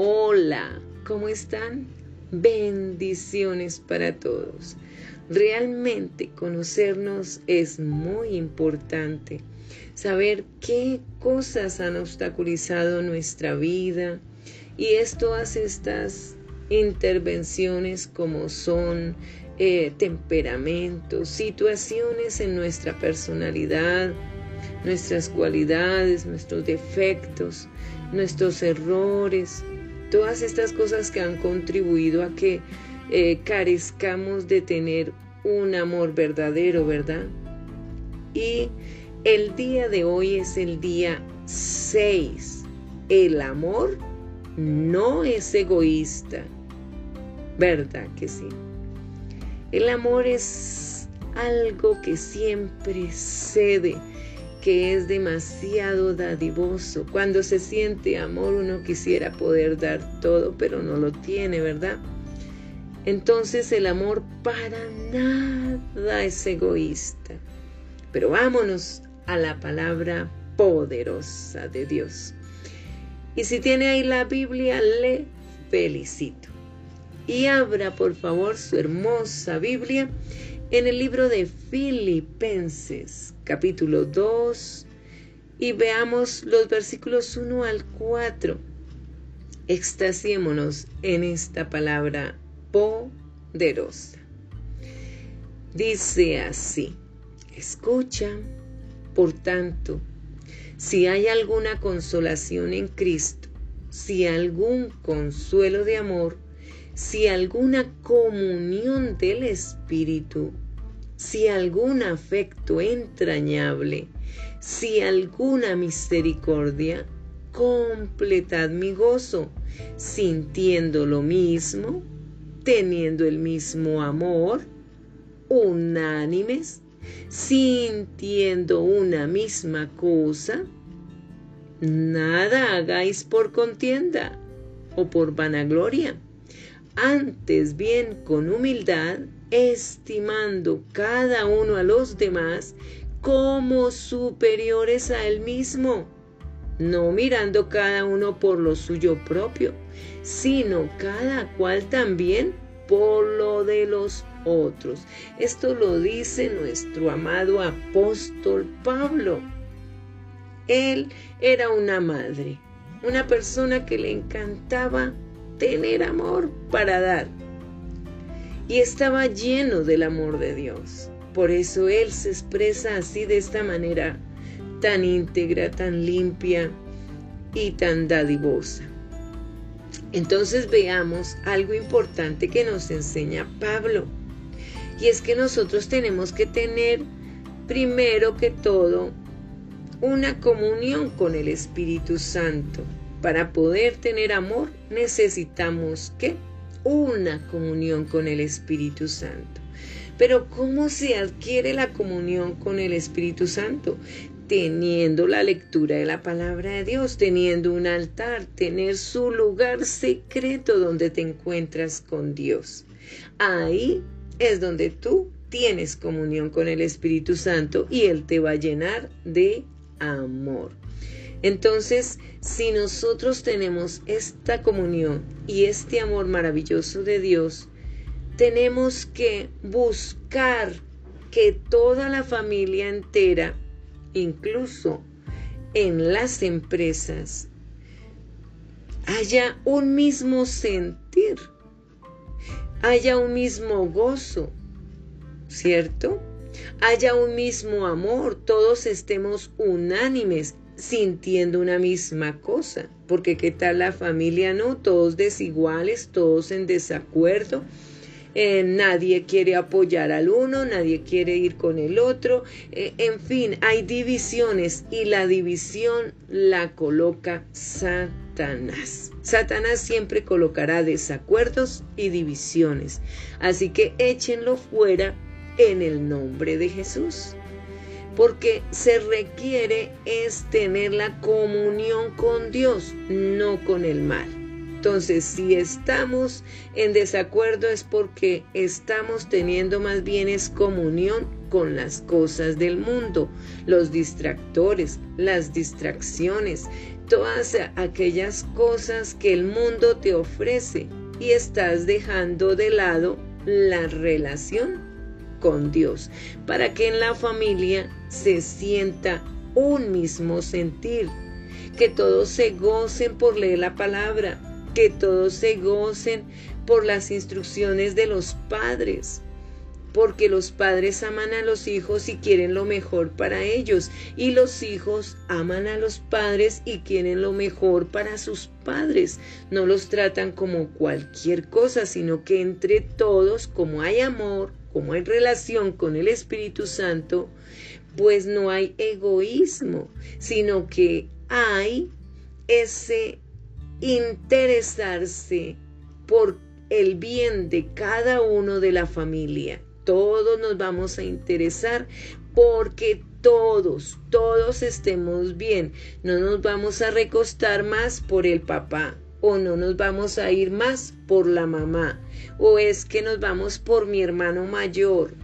Hola, ¿cómo están? Bendiciones para todos. Realmente conocernos es muy importante. Saber qué cosas han obstaculizado nuestra vida y es todas estas intervenciones como son eh, temperamentos, situaciones en nuestra personalidad, nuestras cualidades, nuestros defectos, nuestros errores, todas estas cosas que han contribuido a que eh, carezcamos de tener un amor verdadero, ¿verdad? Y el día de hoy es el día 6. El amor no es egoísta, ¿verdad que sí? El amor es algo que siempre cede, que es demasiado dadivoso. Cuando se siente amor uno quisiera poder dar todo, pero no lo tiene, ¿verdad? Entonces el amor para nada es egoísta. Pero vámonos a la palabra poderosa de Dios. Y si tiene ahí la Biblia, le felicito y abra por favor su hermosa Biblia en el libro de Filipenses capítulo 2 y veamos los versículos 1 al 4. Extasiémonos en esta palabra poderosa. Dice así, escucha, por tanto, si hay alguna consolación en Cristo, si algún consuelo de amor, si alguna comunión del Espíritu, si algún afecto entrañable, si alguna misericordia, completad mi gozo, sintiendo lo mismo, teniendo el mismo amor, unánimes, sintiendo una misma cosa, nada hagáis por contienda o por vanagloria. Antes bien con humildad, estimando cada uno a los demás como superiores a él mismo, no mirando cada uno por lo suyo propio, sino cada cual también por lo de los otros. Esto lo dice nuestro amado apóstol Pablo. Él era una madre, una persona que le encantaba tener amor para dar. Y estaba lleno del amor de Dios. Por eso Él se expresa así de esta manera tan íntegra, tan limpia y tan dadivosa. Entonces veamos algo importante que nos enseña Pablo. Y es que nosotros tenemos que tener primero que todo una comunión con el Espíritu Santo. Para poder tener amor necesitamos que una comunión con el Espíritu Santo. Pero ¿cómo se adquiere la comunión con el Espíritu Santo? Teniendo la lectura de la palabra de Dios, teniendo un altar, tener su lugar secreto donde te encuentras con Dios. Ahí es donde tú tienes comunión con el Espíritu Santo y Él te va a llenar de amor. Entonces, si nosotros tenemos esta comunión y este amor maravilloso de Dios, tenemos que buscar que toda la familia entera, incluso en las empresas, haya un mismo sentir, haya un mismo gozo, ¿cierto? Haya un mismo amor, todos estemos unánimes sintiendo una misma cosa, porque qué tal la familia, ¿no? Todos desiguales, todos en desacuerdo. Eh, nadie quiere apoyar al uno, nadie quiere ir con el otro, eh, en fin, hay divisiones y la división la coloca Satanás. Satanás siempre colocará desacuerdos y divisiones, así que échenlo fuera en el nombre de Jesús porque se requiere es tener la comunión con Dios, no con el mal. Entonces, si estamos en desacuerdo es porque estamos teniendo más bien es comunión con las cosas del mundo, los distractores, las distracciones, todas aquellas cosas que el mundo te ofrece y estás dejando de lado la relación con Dios para que en la familia se sienta un mismo sentir, que todos se gocen por leer la palabra, que todos se gocen por las instrucciones de los padres, porque los padres aman a los hijos y quieren lo mejor para ellos, y los hijos aman a los padres y quieren lo mejor para sus padres. No los tratan como cualquier cosa, sino que entre todos, como hay amor, como hay relación con el Espíritu Santo, pues no hay egoísmo, sino que hay ese interesarse por el bien de cada uno de la familia. Todos nos vamos a interesar porque todos, todos estemos bien. No nos vamos a recostar más por el papá o no nos vamos a ir más por la mamá o es que nos vamos por mi hermano mayor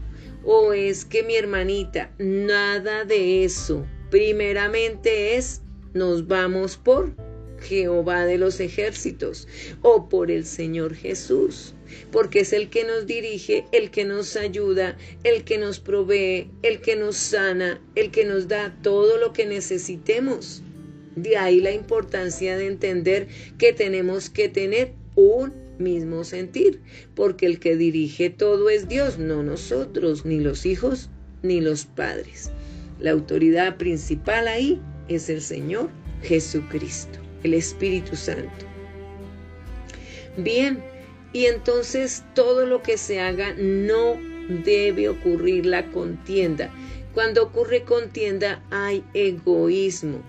o es que mi hermanita. Nada de eso. Primeramente es nos vamos por Jehová de los ejércitos o por el Señor Jesús, porque es el que nos dirige, el que nos ayuda, el que nos provee, el que nos sana, el que nos da todo lo que necesitemos. De ahí la importancia de entender que tenemos que tener un mismo sentir, porque el que dirige todo es Dios, no nosotros, ni los hijos, ni los padres. La autoridad principal ahí es el Señor Jesucristo el Espíritu Santo. Bien, y entonces todo lo que se haga no debe ocurrir la contienda. Cuando ocurre contienda hay egoísmo.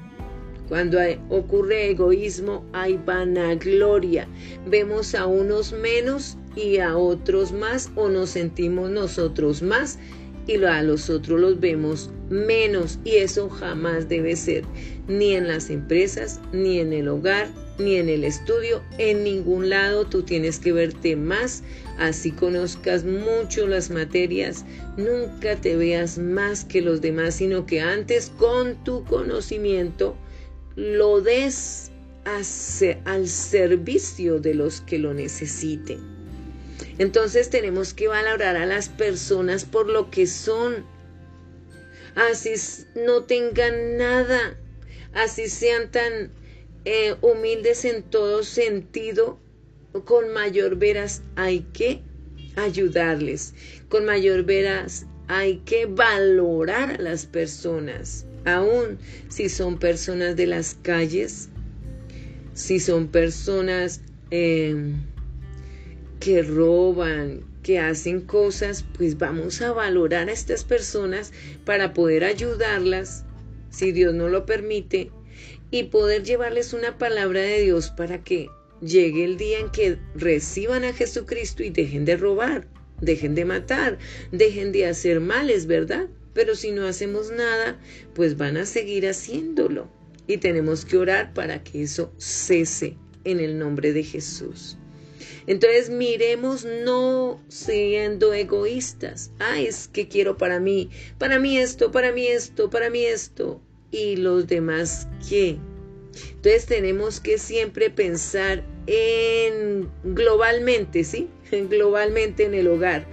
Cuando ocurre egoísmo hay vanagloria. Vemos a unos menos y a otros más o nos sentimos nosotros más y a los otros los vemos menos. Y eso jamás debe ser ni en las empresas, ni en el hogar, ni en el estudio, en ningún lado tú tienes que verte más, así conozcas mucho las materias, nunca te veas más que los demás, sino que antes con tu conocimiento lo des al servicio de los que lo necesiten. Entonces tenemos que valorar a las personas por lo que son, así no tengan nada, así sean tan eh, humildes en todo sentido, con mayor veras hay que ayudarles, con mayor veras hay que valorar a las personas, aun si son personas de las calles, si son personas em, que roban, que hacen cosas, pues vamos a valorar a estas personas para poder ayudarlas si Dios no lo permite, y poder llevarles una palabra de Dios para que llegue el día en que reciban a Jesucristo y dejen de robar, dejen de matar, dejen de hacer males, ¿verdad? Pero si no hacemos nada, pues van a seguir haciéndolo. Y tenemos que orar para que eso cese en el nombre de Jesús. Entonces miremos no siendo egoístas. Ah, es que quiero para mí, para mí esto, para mí esto, para mí esto. ¿Y los demás qué? Entonces tenemos que siempre pensar en globalmente, ¿sí? Globalmente en el hogar.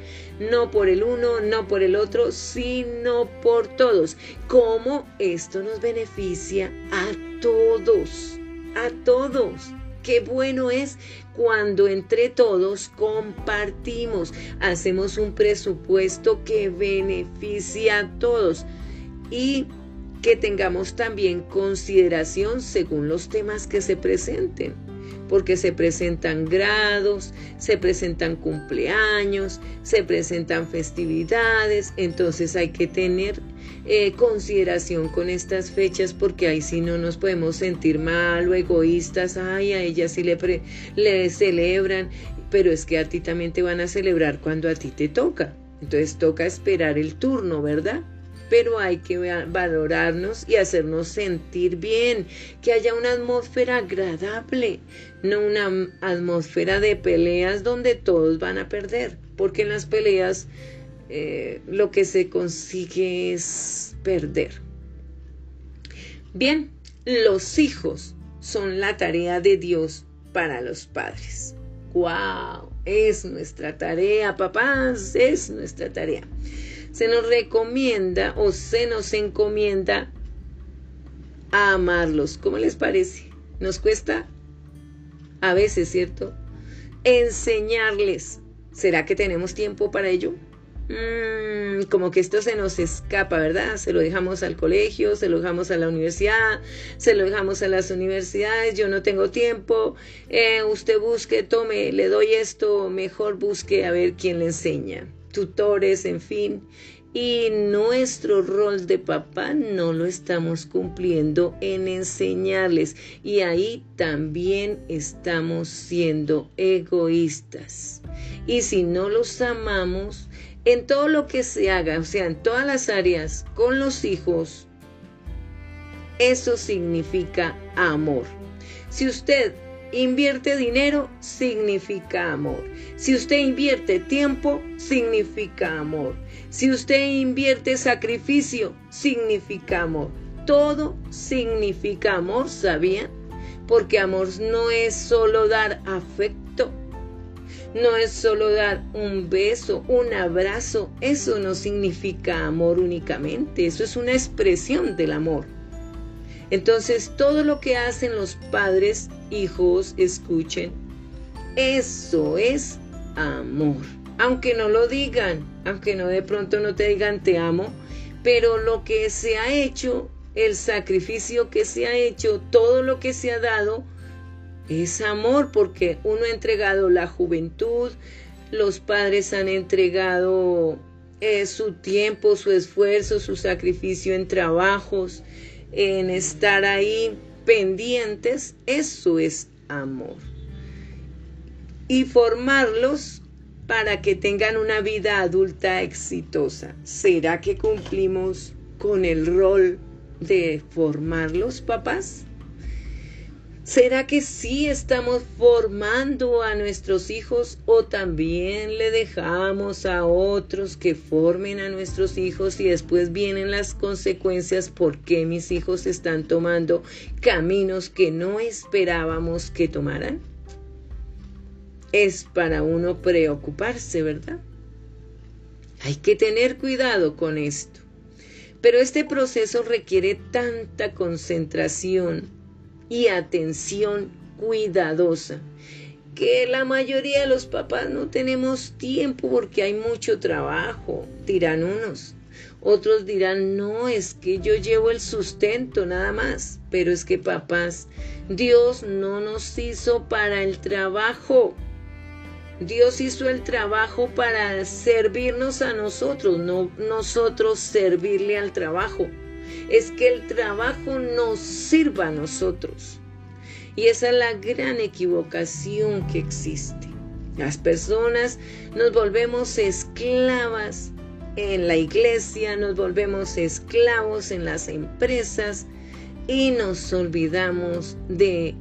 No por el uno, no por el otro, sino por todos. ¿Cómo esto nos beneficia a todos? A todos. Qué bueno es cuando entre todos compartimos, hacemos un presupuesto que beneficia a todos y que tengamos también consideración según los temas que se presenten, porque se presentan grados, se presentan cumpleaños, se presentan festividades, entonces hay que tener eh, consideración con estas fechas porque ahí sí no nos podemos sentir mal o egoístas, ay, a ella sí le, le celebran, pero es que a ti también te van a celebrar cuando a ti te toca. Entonces toca esperar el turno, ¿verdad? Pero hay que valorarnos y hacernos sentir bien, que haya una atmósfera agradable, no una atmósfera de peleas donde todos van a perder, porque en las peleas eh, lo que se consigue es perder. Bien, los hijos son la tarea de Dios para los padres. ¡Wow! Es nuestra tarea, papás, es nuestra tarea. Se nos recomienda o se nos encomienda a amarlos. ¿Cómo les parece? ¿Nos cuesta? A veces, ¿cierto? Enseñarles. ¿Será que tenemos tiempo para ello? Mm, como que esto se nos escapa, ¿verdad? Se lo dejamos al colegio, se lo dejamos a la universidad, se lo dejamos a las universidades, yo no tengo tiempo, eh, usted busque, tome, le doy esto, mejor busque a ver quién le enseña, tutores, en fin. Y nuestro rol de papá no lo estamos cumpliendo en enseñarles. Y ahí también estamos siendo egoístas. Y si no los amamos, en todo lo que se haga, o sea, en todas las áreas con los hijos, eso significa amor. Si usted invierte dinero, significa amor. Si usted invierte tiempo, significa amor. Si usted invierte sacrificio, significa amor. Todo significa amor, ¿sabía? Porque amor no es solo dar afecto, no es solo dar un beso, un abrazo. Eso no significa amor únicamente. Eso es una expresión del amor. Entonces, todo lo que hacen los padres, hijos, escuchen, eso es amor. Aunque no lo digan, aunque no de pronto no te digan te amo, pero lo que se ha hecho, el sacrificio que se ha hecho, todo lo que se ha dado, es amor porque uno ha entregado la juventud, los padres han entregado eh, su tiempo, su esfuerzo, su sacrificio en trabajos, en estar ahí pendientes, eso es amor. Y formarlos para que tengan una vida adulta exitosa. ¿Será que cumplimos con el rol de formarlos, papás? ¿Será que sí estamos formando a nuestros hijos o también le dejamos a otros que formen a nuestros hijos y después vienen las consecuencias porque mis hijos están tomando caminos que no esperábamos que tomaran? Es para uno preocuparse, ¿verdad? Hay que tener cuidado con esto. Pero este proceso requiere tanta concentración y atención cuidadosa que la mayoría de los papás no tenemos tiempo porque hay mucho trabajo, dirán unos. Otros dirán, no, es que yo llevo el sustento nada más. Pero es que papás, Dios no nos hizo para el trabajo. Dios hizo el trabajo para servirnos a nosotros, no nosotros servirle al trabajo es que el trabajo nos sirva a nosotros. Y esa es la gran equivocación que existe. Las personas nos volvemos esclavas en la iglesia, nos volvemos esclavos en las empresas y nos olvidamos de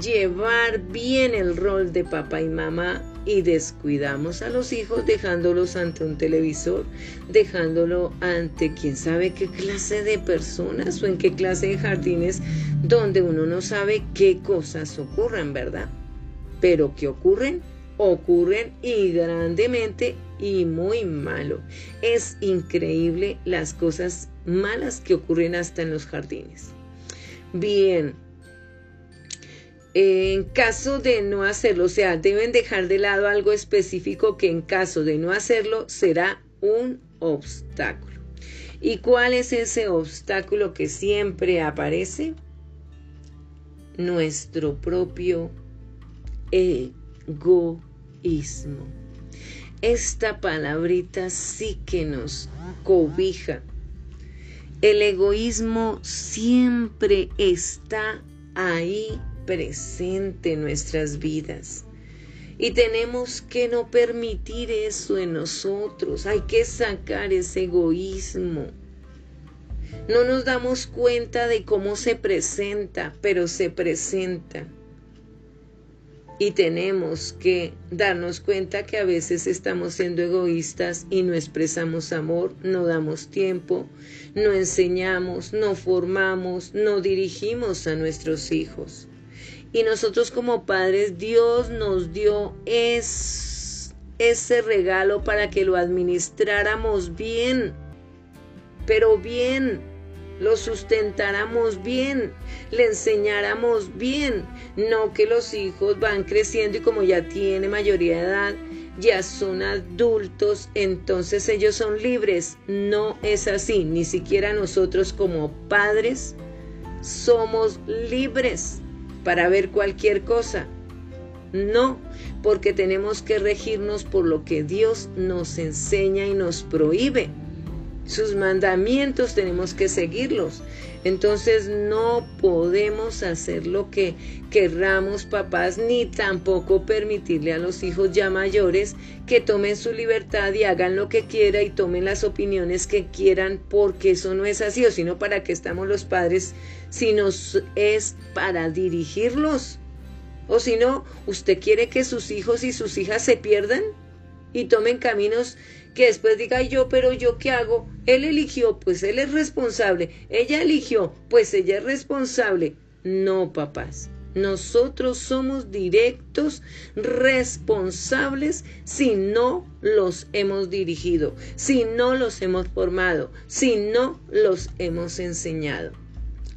llevar bien el rol de papá y mamá y descuidamos a los hijos dejándolos ante un televisor, dejándolo ante quién sabe qué clase de personas o en qué clase de jardines donde uno no sabe qué cosas ocurren, ¿verdad? Pero que ocurren, ocurren y grandemente y muy malo. Es increíble las cosas malas que ocurren hasta en los jardines. Bien, en caso de no hacerlo, o sea, deben dejar de lado algo específico que en caso de no hacerlo será un obstáculo. ¿Y cuál es ese obstáculo que siempre aparece? Nuestro propio egoísmo. Esta palabrita sí que nos cobija. El egoísmo siempre está ahí presente en nuestras vidas. Y tenemos que no permitir eso en nosotros. Hay que sacar ese egoísmo. No nos damos cuenta de cómo se presenta, pero se presenta. Y tenemos que darnos cuenta que a veces estamos siendo egoístas y no expresamos amor, no damos tiempo, no enseñamos, no formamos, no dirigimos a nuestros hijos. Y nosotros como padres, Dios nos dio es, ese regalo para que lo administráramos bien, pero bien, lo sustentáramos bien, le enseñáramos bien, no que los hijos van creciendo y como ya tiene mayoría de edad, ya son adultos, entonces ellos son libres. No es así, ni siquiera nosotros como padres somos libres para ver cualquier cosa. No, porque tenemos que regirnos por lo que Dios nos enseña y nos prohíbe. Sus mandamientos tenemos que seguirlos. Entonces no podemos hacer lo que querramos papás ni tampoco permitirle a los hijos ya mayores que tomen su libertad y hagan lo que quiera y tomen las opiniones que quieran porque eso no es así o sino para qué estamos los padres si nos es para dirigirlos. O si no, ¿usted quiere que sus hijos y sus hijas se pierdan y tomen caminos que después diga yo, pero yo qué hago? Él eligió, pues él es responsable. Ella eligió, pues ella es responsable. No, papás. Nosotros somos directos, responsables si no los hemos dirigido, si no los hemos formado, si no los hemos enseñado.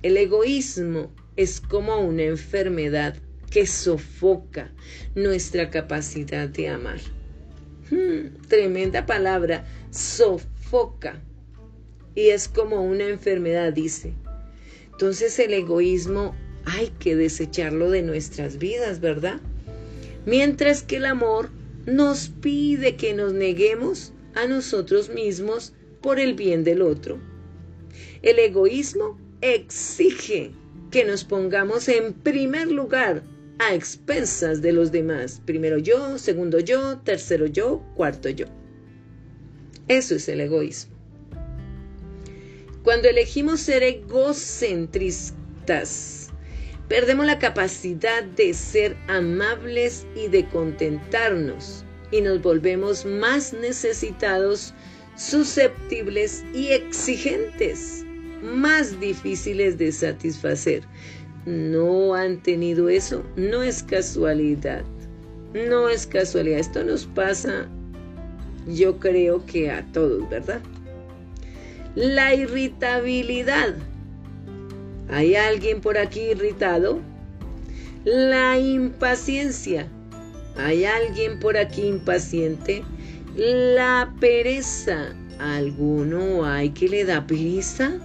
El egoísmo es como una enfermedad que sofoca nuestra capacidad de amar. Hmm, tremenda palabra, sofoca. Y es como una enfermedad, dice. Entonces el egoísmo hay que desecharlo de nuestras vidas, ¿verdad? Mientras que el amor nos pide que nos neguemos a nosotros mismos por el bien del otro. El egoísmo exige que nos pongamos en primer lugar a expensas de los demás. Primero yo, segundo yo, tercero yo, cuarto yo. Eso es el egoísmo. Cuando elegimos ser egocentristas, perdemos la capacidad de ser amables y de contentarnos y nos volvemos más necesitados, susceptibles y exigentes, más difíciles de satisfacer no han tenido eso, no es casualidad. No es casualidad. Esto nos pasa, yo creo que a todos, ¿verdad? La irritabilidad. ¿Hay alguien por aquí irritado? La impaciencia. ¿Hay alguien por aquí impaciente? La pereza. ¿Alguno hay que le da pereza?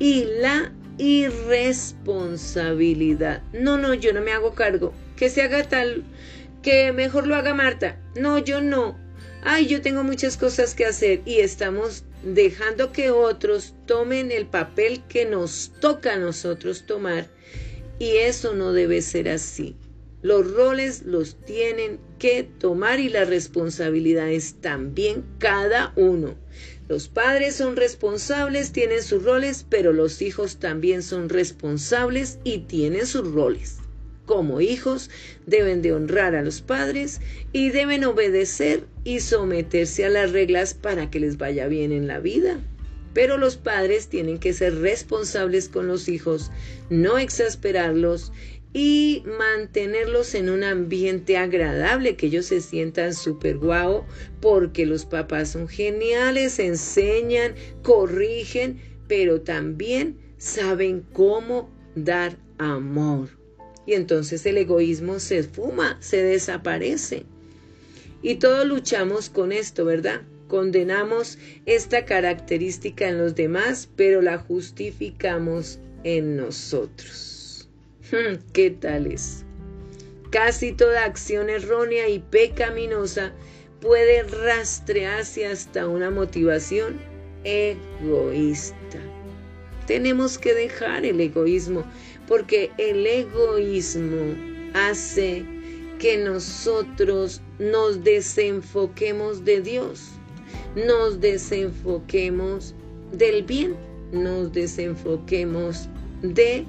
Y la irresponsabilidad. No, no, yo no me hago cargo. Que se haga tal, que mejor lo haga Marta. No, yo no. Ay, yo tengo muchas cosas que hacer y estamos dejando que otros tomen el papel que nos toca a nosotros tomar. Y eso no debe ser así. Los roles los tienen que tomar y las responsabilidades también cada uno. Los padres son responsables, tienen sus roles, pero los hijos también son responsables y tienen sus roles. Como hijos deben de honrar a los padres y deben obedecer y someterse a las reglas para que les vaya bien en la vida. Pero los padres tienen que ser responsables con los hijos, no exasperarlos y mantenerlos en un ambiente agradable, que ellos se sientan súper guau, porque los papás son geniales, enseñan, corrigen, pero también saben cómo dar amor. Y entonces el egoísmo se esfuma, se desaparece. Y todos luchamos con esto, ¿verdad? Condenamos esta característica en los demás, pero la justificamos en nosotros. ¿Qué tal es? Casi toda acción errónea y pecaminosa puede rastrearse hasta una motivación egoísta. Tenemos que dejar el egoísmo porque el egoísmo hace que nosotros nos desenfoquemos de Dios, nos desenfoquemos del bien, nos desenfoquemos de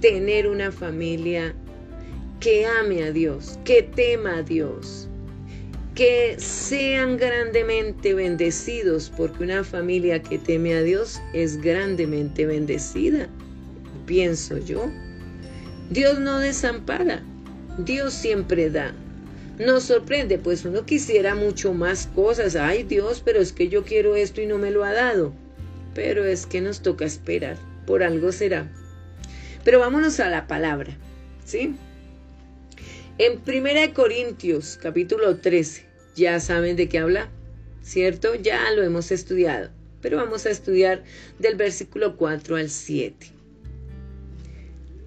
tener una familia que ame a Dios, que tema a Dios, que sean grandemente bendecidos, porque una familia que teme a Dios es grandemente bendecida, pienso yo. Dios no desampara, Dios siempre da. Nos sorprende, pues uno quisiera mucho más cosas. Ay Dios, pero es que yo quiero esto y no me lo ha dado. Pero es que nos toca esperar, por algo será. Pero vámonos a la palabra, ¿sí? En 1 Corintios, capítulo 13, ya saben de qué habla, ¿cierto? Ya lo hemos estudiado, pero vamos a estudiar del versículo 4 al 7.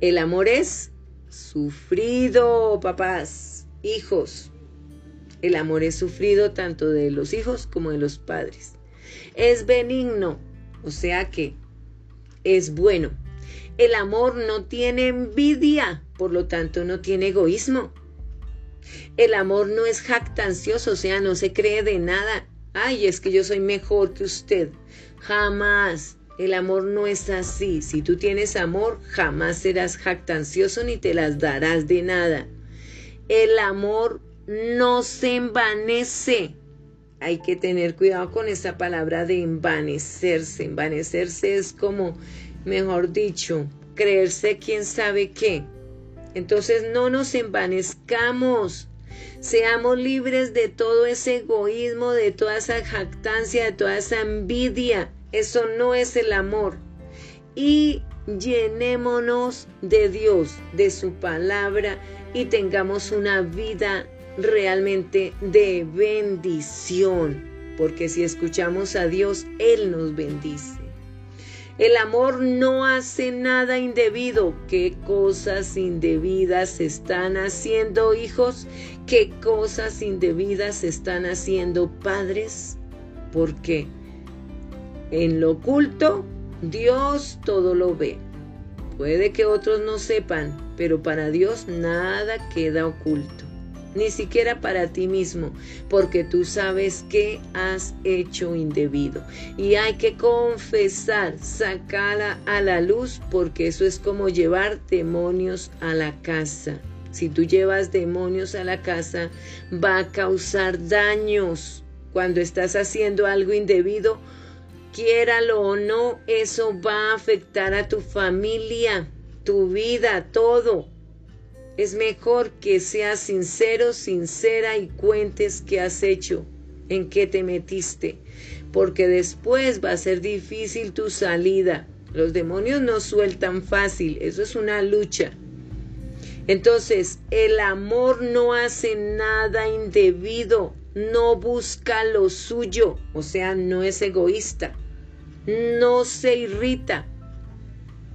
El amor es sufrido, papás, hijos. El amor es sufrido tanto de los hijos como de los padres. Es benigno, o sea que es bueno. El amor no tiene envidia, por lo tanto no tiene egoísmo. El amor no es jactancioso, o sea, no se cree de nada. Ay, es que yo soy mejor que usted. Jamás. El amor no es así. Si tú tienes amor, jamás serás jactancioso ni te las darás de nada. El amor no se envanece. Hay que tener cuidado con esa palabra de envanecerse. Envanecerse es como, mejor dicho, creerse quién sabe qué. Entonces no nos envanezcamos. Seamos libres de todo ese egoísmo, de toda esa jactancia, de toda esa envidia. Eso no es el amor. Y llenémonos de Dios, de su palabra y tengamos una vida realmente de bendición. Porque si escuchamos a Dios, Él nos bendice. El amor no hace nada indebido. ¿Qué cosas indebidas están haciendo hijos? ¿Qué cosas indebidas están haciendo padres? Porque en lo oculto Dios todo lo ve. Puede que otros no sepan, pero para Dios nada queda oculto ni siquiera para ti mismo, porque tú sabes que has hecho indebido. Y hay que confesar, sacarla a la luz, porque eso es como llevar demonios a la casa. Si tú llevas demonios a la casa, va a causar daños. Cuando estás haciendo algo indebido, quiéralo o no, eso va a afectar a tu familia, tu vida, todo. Es mejor que seas sincero, sincera y cuentes qué has hecho, en qué te metiste, porque después va a ser difícil tu salida. Los demonios no sueltan fácil, eso es una lucha. Entonces, el amor no hace nada indebido, no busca lo suyo, o sea, no es egoísta, no se irrita,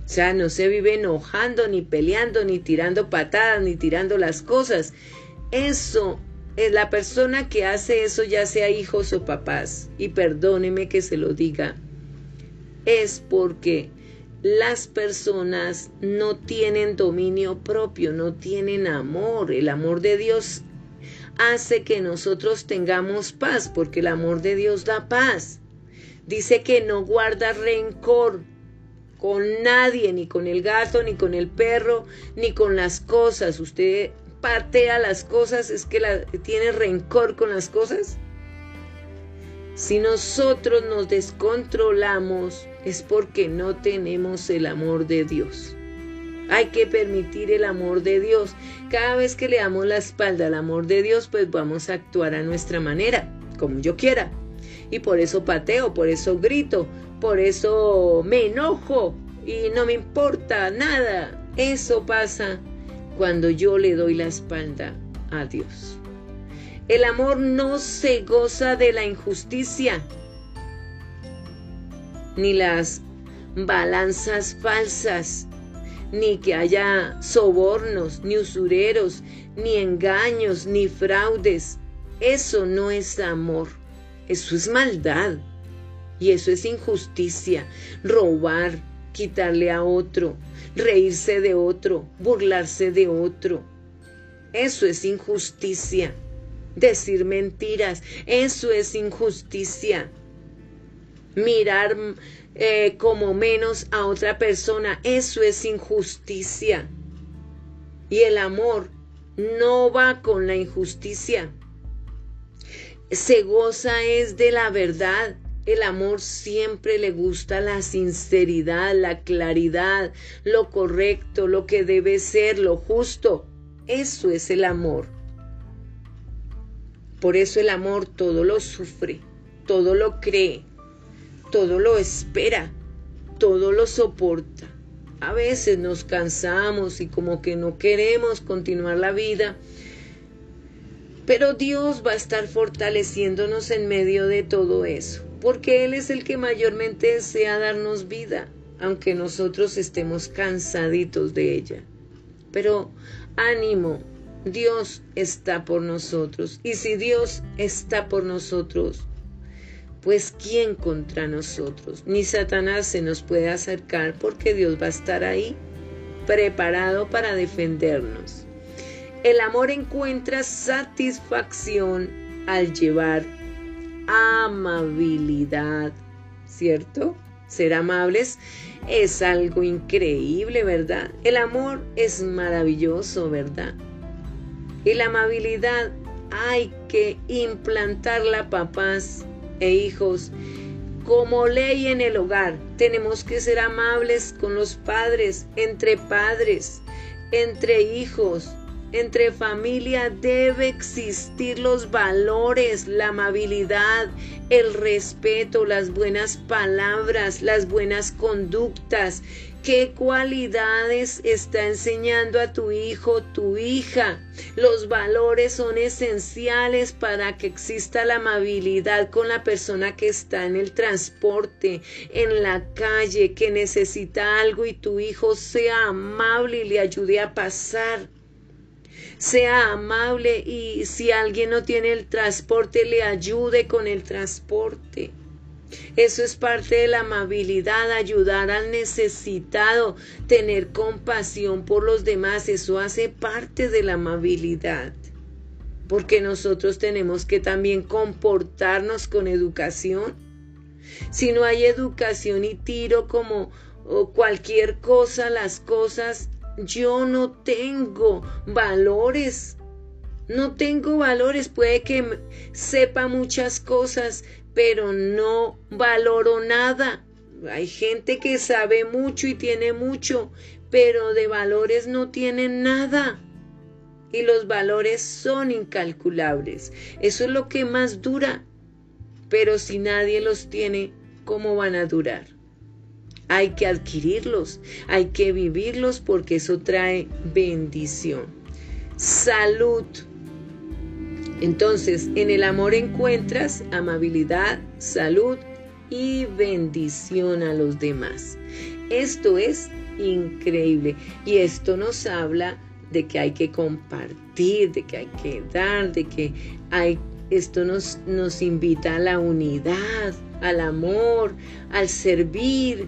o sea, no se vive enojando, ni peleando, ni tirando patadas, ni tirando las cosas. Eso es la persona que hace eso, ya sea hijos o papás, y perdóneme que se lo diga, es porque las personas no tienen dominio propio, no tienen amor. El amor de Dios hace que nosotros tengamos paz, porque el amor de Dios da paz. Dice que no guarda rencor, con nadie, ni con el gato, ni con el perro, ni con las cosas. Usted patea las cosas, es que tiene rencor con las cosas. Si nosotros nos descontrolamos es porque no tenemos el amor de Dios. Hay que permitir el amor de Dios. Cada vez que le damos la espalda al amor de Dios, pues vamos a actuar a nuestra manera, como yo quiera. Y por eso pateo, por eso grito, por eso me enojo y no me importa nada. Eso pasa cuando yo le doy la espalda a Dios. El amor no se goza de la injusticia, ni las balanzas falsas, ni que haya sobornos, ni usureros, ni engaños, ni fraudes. Eso no es amor, eso es maldad. Y eso es injusticia, robar, quitarle a otro, reírse de otro, burlarse de otro. Eso es injusticia. Decir mentiras, eso es injusticia. Mirar eh, como menos a otra persona, eso es injusticia. Y el amor no va con la injusticia. Se goza es de la verdad. El amor siempre le gusta la sinceridad, la claridad, lo correcto, lo que debe ser, lo justo. Eso es el amor. Por eso el amor todo lo sufre, todo lo cree, todo lo espera, todo lo soporta. A veces nos cansamos y como que no queremos continuar la vida, pero Dios va a estar fortaleciéndonos en medio de todo eso, porque Él es el que mayormente desea darnos vida, aunque nosotros estemos cansaditos de ella. Pero ánimo, Dios está por nosotros. Y si Dios está por nosotros, pues ¿quién contra nosotros? Ni Satanás se nos puede acercar porque Dios va a estar ahí, preparado para defendernos. El amor encuentra satisfacción al llevar amabilidad, ¿cierto? Ser amables es algo increíble, ¿verdad? El amor es maravilloso, ¿verdad? Y la amabilidad hay que implantarla, papás e hijos. Como ley en el hogar, tenemos que ser amables con los padres, entre padres, entre hijos, entre familia debe existir los valores, la amabilidad, el respeto, las buenas palabras, las buenas conductas. ¿Qué cualidades está enseñando a tu hijo, tu hija? Los valores son esenciales para que exista la amabilidad con la persona que está en el transporte, en la calle, que necesita algo y tu hijo sea amable y le ayude a pasar sea amable y si alguien no tiene el transporte, le ayude con el transporte. Eso es parte de la amabilidad, ayudar al necesitado, tener compasión por los demás, eso hace parte de la amabilidad. Porque nosotros tenemos que también comportarnos con educación. Si no hay educación y tiro como cualquier cosa, las cosas yo no tengo valores. No tengo valores. Puede que sepa muchas cosas, pero no valoro nada. Hay gente que sabe mucho y tiene mucho, pero de valores no tienen nada. Y los valores son incalculables. Eso es lo que más dura. Pero si nadie los tiene, ¿cómo van a durar? Hay que adquirirlos, hay que vivirlos porque eso trae bendición. Salud. Entonces, en el amor encuentras amabilidad, salud y bendición a los demás. Esto es increíble y esto nos habla de que hay que compartir, de que hay que dar, de que hay esto nos, nos invita a la unidad, al amor, al servir,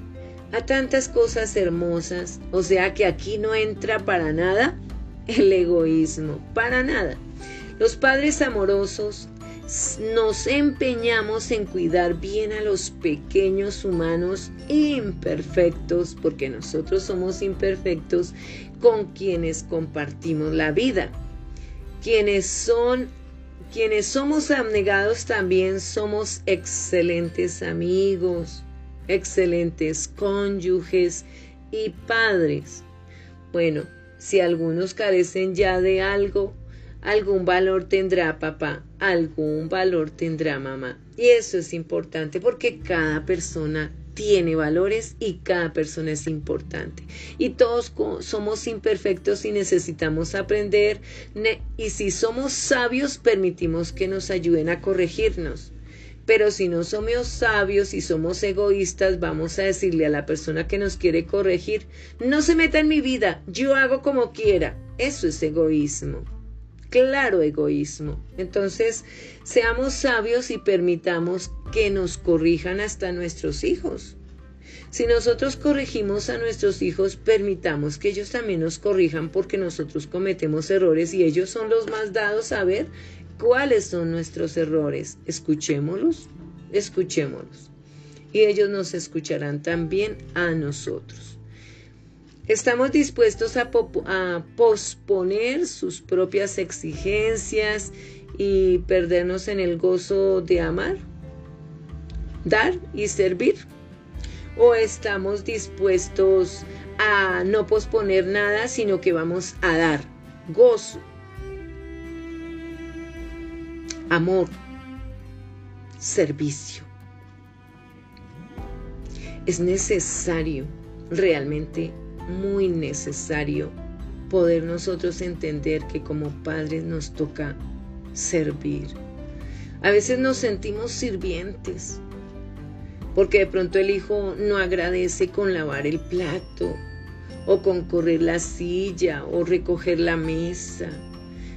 a tantas cosas hermosas. O sea que aquí no entra para nada el egoísmo, para nada. Los padres amorosos nos empeñamos en cuidar bien a los pequeños humanos imperfectos, porque nosotros somos imperfectos con quienes compartimos la vida. Quienes son quienes somos abnegados también somos excelentes amigos, excelentes cónyuges y padres. Bueno, si algunos carecen ya de algo, algún valor tendrá papá, algún valor tendrá mamá. Y eso es importante porque cada persona tiene valores y cada persona es importante. Y todos somos imperfectos y necesitamos aprender. Y si somos sabios, permitimos que nos ayuden a corregirnos. Pero si no somos sabios y somos egoístas, vamos a decirle a la persona que nos quiere corregir, no se meta en mi vida, yo hago como quiera. Eso es egoísmo. Claro egoísmo. Entonces, seamos sabios y permitamos que nos corrijan hasta nuestros hijos. Si nosotros corregimos a nuestros hijos, permitamos que ellos también nos corrijan porque nosotros cometemos errores y ellos son los más dados a ver cuáles son nuestros errores. Escuchémoslos, escuchémoslos. Y ellos nos escucharán también a nosotros. Estamos dispuestos a, posponer sus propias exigencias y perdernos en el gozo de amar, dar y servir. O estamos dispuestos a no posponer nada, sino que vamos a dar gozo, amor, servicio. Es necesario, realmente muy necesario, poder nosotros entender que como padres nos toca servir. A veces nos sentimos sirvientes, porque de pronto el hijo no agradece con lavar el plato, o con correr la silla, o recoger la mesa,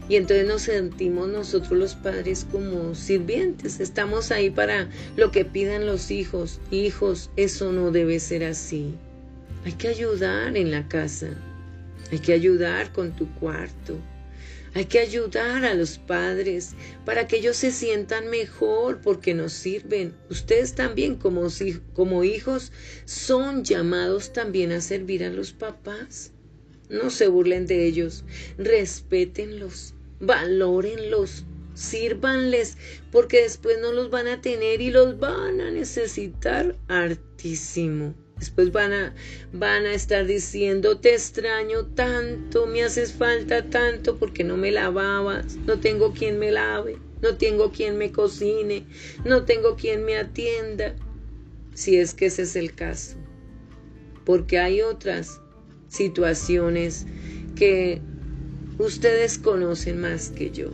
y entonces nos sentimos nosotros los padres como sirvientes. Estamos ahí para lo que pidan los hijos. Hijos, eso no debe ser así. Hay que ayudar en la casa. Hay que ayudar con tu cuarto. Hay que ayudar a los padres para que ellos se sientan mejor porque nos sirven. Ustedes también como, como hijos son llamados también a servir a los papás. No se burlen de ellos, respétenlos valórenlos, sírvanles, porque después no los van a tener y los van a necesitar hartísimo. Después van a, van a estar diciendo, te extraño tanto, me haces falta tanto porque no me lavabas, no tengo quien me lave, no tengo quien me cocine, no tengo quien me atienda. Si es que ese es el caso. Porque hay otras situaciones que Ustedes conocen más que yo.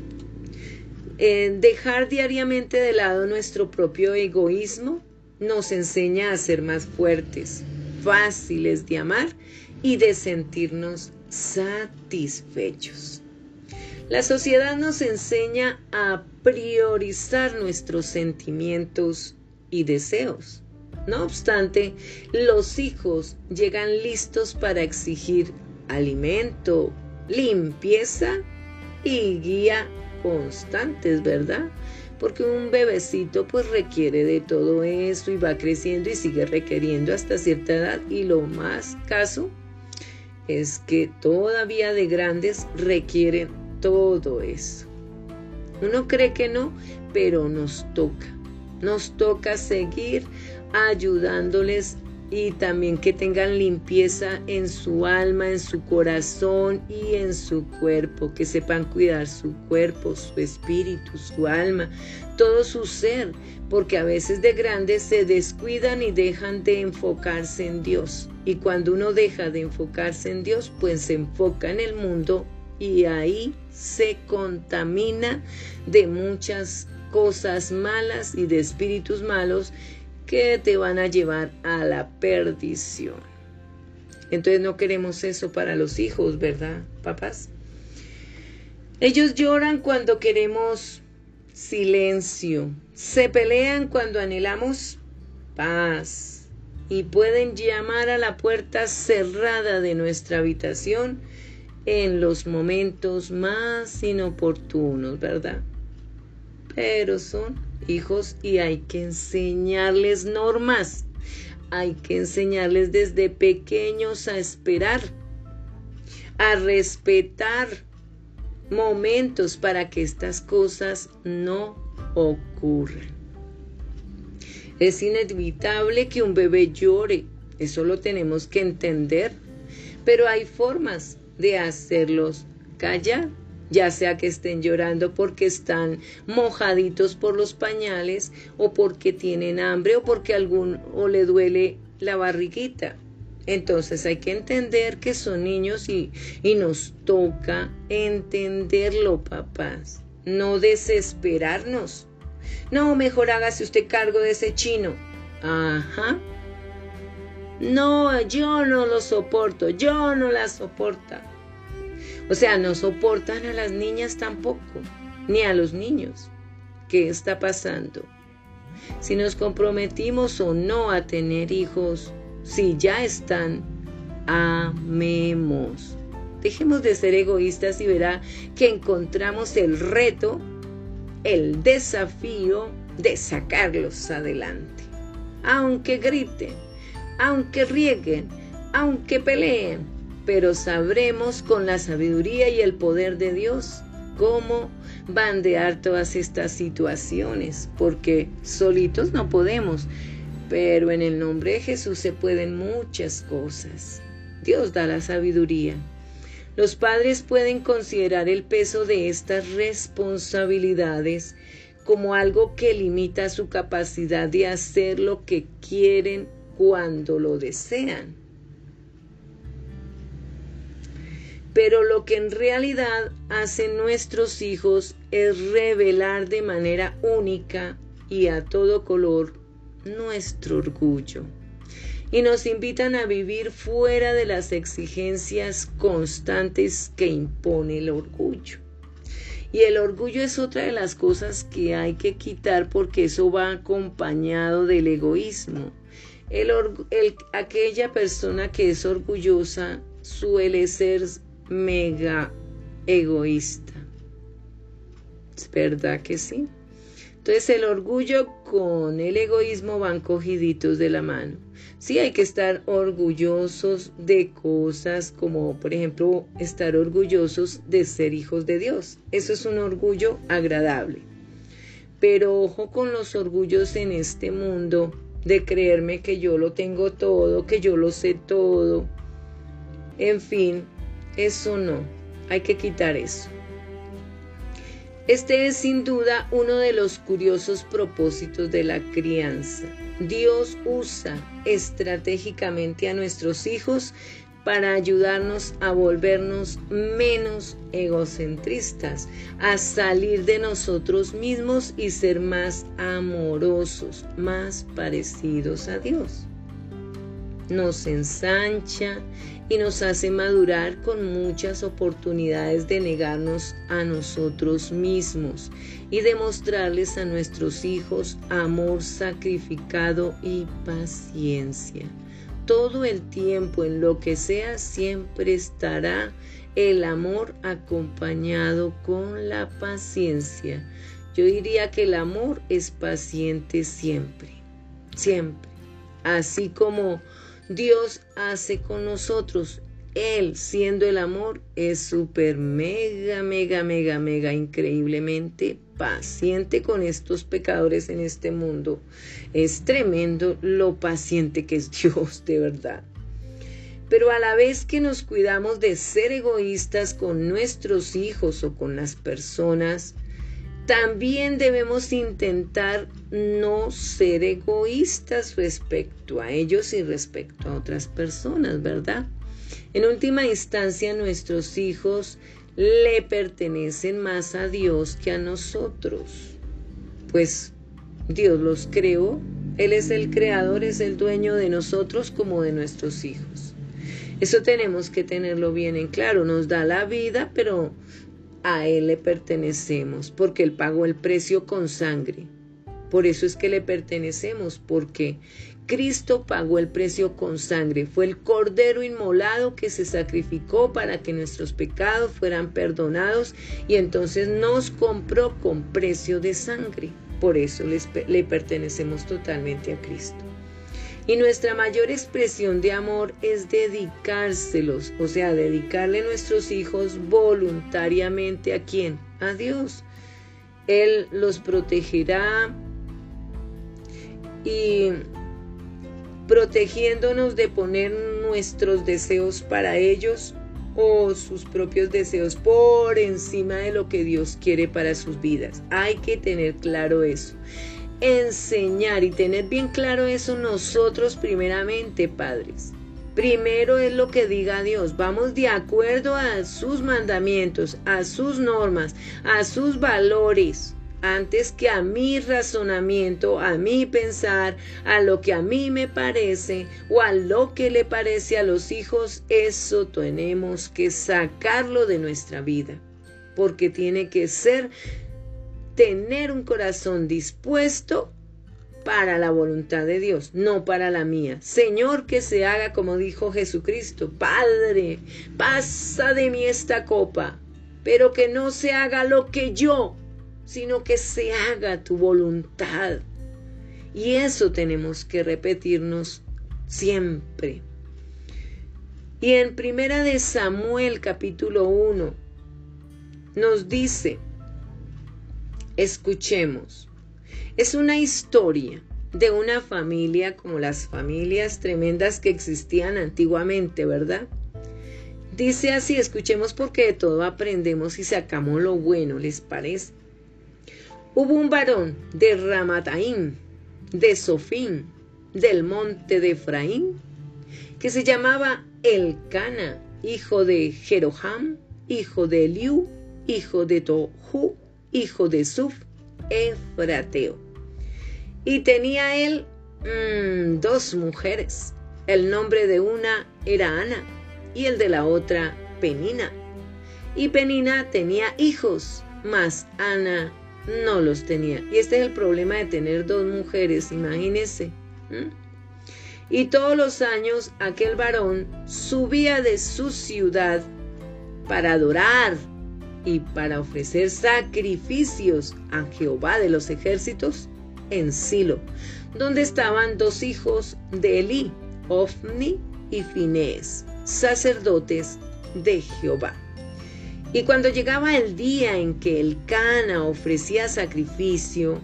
dejar diariamente de lado nuestro propio egoísmo nos enseña a ser más fuertes, fáciles de amar y de sentirnos satisfechos. La sociedad nos enseña a priorizar nuestros sentimientos y deseos. No obstante, los hijos llegan listos para exigir alimento, limpieza y guía constantes, ¿verdad? Porque un bebecito pues requiere de todo eso y va creciendo y sigue requiriendo hasta cierta edad y lo más caso es que todavía de grandes requieren todo eso. Uno cree que no, pero nos toca. Nos toca seguir ayudándoles y también que tengan limpieza en su alma, en su corazón y en su cuerpo, que sepan cuidar su cuerpo, su espíritu, su alma, todo su ser, porque a veces de grandes se descuidan y dejan de enfocarse en Dios. Y cuando uno deja de enfocarse en Dios, pues se enfoca en el mundo y ahí se contamina de muchas cosas malas y de espíritus malos que te van a llevar a la perdición. Entonces no queremos eso para los hijos, ¿verdad, papás? Ellos lloran cuando queremos silencio, se pelean cuando anhelamos paz y pueden llamar a la puerta cerrada de nuestra habitación en los momentos más inoportunos, ¿verdad? Pero son hijos y hay que enseñarles normas. Hay que enseñarles desde pequeños a esperar, a respetar momentos para que estas cosas no ocurran. Es inevitable que un bebé llore, eso lo tenemos que entender, pero hay formas de hacerlos callar ya sea que estén llorando porque están mojaditos por los pañales o porque tienen hambre o porque algún o le duele la barriguita. Entonces hay que entender que son niños y, y nos toca entenderlo, papás. No desesperarnos. No, mejor hágase usted cargo de ese chino. Ajá. No, yo no lo soporto, yo no la soporta. O sea, no soportan a las niñas tampoco, ni a los niños. ¿Qué está pasando? Si nos comprometimos o no a tener hijos, si ya están, amemos. Dejemos de ser egoístas y verá que encontramos el reto, el desafío de sacarlos adelante. Aunque griten, aunque rieguen, aunque peleen, pero sabremos con la sabiduría y el poder de Dios cómo bandear todas estas situaciones, porque solitos no podemos, pero en el nombre de Jesús se pueden muchas cosas. Dios da la sabiduría. Los padres pueden considerar el peso de estas responsabilidades como algo que limita su capacidad de hacer lo que quieren cuando lo desean. Pero lo que en realidad hacen nuestros hijos es revelar de manera única y a todo color nuestro orgullo. Y nos invitan a vivir fuera de las exigencias constantes que impone el orgullo. Y el orgullo es otra de las cosas que hay que quitar porque eso va acompañado del egoísmo. El, aquella persona que es orgullosa suele ser mega egoísta. ¿Es verdad que sí? Entonces el orgullo con el egoísmo van cogiditos de la mano. Sí hay que estar orgullosos de cosas como por ejemplo estar orgullosos de ser hijos de Dios. Eso es un orgullo agradable. Pero ojo con los orgullos en este mundo de creerme que yo lo tengo todo, que yo lo sé todo. En fin, eso no, hay que quitar eso. Este es sin duda uno de los curiosos propósitos de la crianza. Dios usa estratégicamente a nuestros hijos para ayudarnos a volvernos menos egocentristas, a salir de nosotros mismos y ser más amorosos, más parecidos a Dios. Nos ensancha, y nos hace madurar con muchas oportunidades de negarnos a nosotros mismos y demostrarles a nuestros hijos amor sacrificado y paciencia. Todo el tiempo, en lo que sea, siempre estará el amor acompañado con la paciencia. Yo diría que el amor es paciente siempre, siempre. Así como Dios hace con nosotros. Él, siendo el amor, es súper mega, mega, mega, mega, increíblemente paciente con estos pecadores en este mundo. Es tremendo lo paciente que es Dios, de verdad. Pero a la vez que nos cuidamos de ser egoístas con nuestros hijos o con las personas, también debemos intentar no ser egoístas respecto a ellos y respecto a otras personas, ¿verdad? En última instancia, nuestros hijos le pertenecen más a Dios que a nosotros, pues Dios los creó, Él es el creador, es el dueño de nosotros como de nuestros hijos. Eso tenemos que tenerlo bien en claro, nos da la vida, pero a Él le pertenecemos, porque Él pagó el precio con sangre. Por eso es que le pertenecemos, porque Cristo pagó el precio con sangre. Fue el Cordero inmolado que se sacrificó para que nuestros pecados fueran perdonados y entonces nos compró con precio de sangre. Por eso le pertenecemos totalmente a Cristo. Y nuestra mayor expresión de amor es dedicárselos, o sea, dedicarle nuestros hijos voluntariamente a quién? A Dios. Él los protegerá y protegiéndonos de poner nuestros deseos para ellos o sus propios deseos por encima de lo que Dios quiere para sus vidas. Hay que tener claro eso enseñar y tener bien claro eso nosotros primeramente, padres. Primero es lo que diga Dios. Vamos de acuerdo a sus mandamientos, a sus normas, a sus valores, antes que a mi razonamiento, a mi pensar, a lo que a mí me parece o a lo que le parece a los hijos. Eso tenemos que sacarlo de nuestra vida, porque tiene que ser tener un corazón dispuesto para la voluntad de Dios, no para la mía. Señor, que se haga como dijo Jesucristo, Padre, pasa de mí esta copa, pero que no se haga lo que yo, sino que se haga tu voluntad. Y eso tenemos que repetirnos siempre. Y en Primera de Samuel capítulo 1 nos dice, escuchemos, es una historia de una familia como las familias tremendas que existían antiguamente, ¿verdad? Dice así, escuchemos porque de todo aprendemos y sacamos lo bueno, ¿les parece? Hubo un varón de Ramataim, de Sofín, del monte de Efraín, que se llamaba Elcana, hijo de Jeroham, hijo de Eliú, hijo de Tohu, hijo de Suf, Efrateo. Y tenía él mm, dos mujeres. El nombre de una era Ana y el de la otra Penina. Y Penina tenía hijos, mas Ana no los tenía. Y este es el problema de tener dos mujeres, imagínense. Y todos los años aquel varón subía de su ciudad para adorar y para ofrecer sacrificios a Jehová de los ejércitos en Silo, donde estaban dos hijos de Elí, Ofni y Finés, sacerdotes de Jehová. Y cuando llegaba el día en que el Cana ofrecía sacrificio,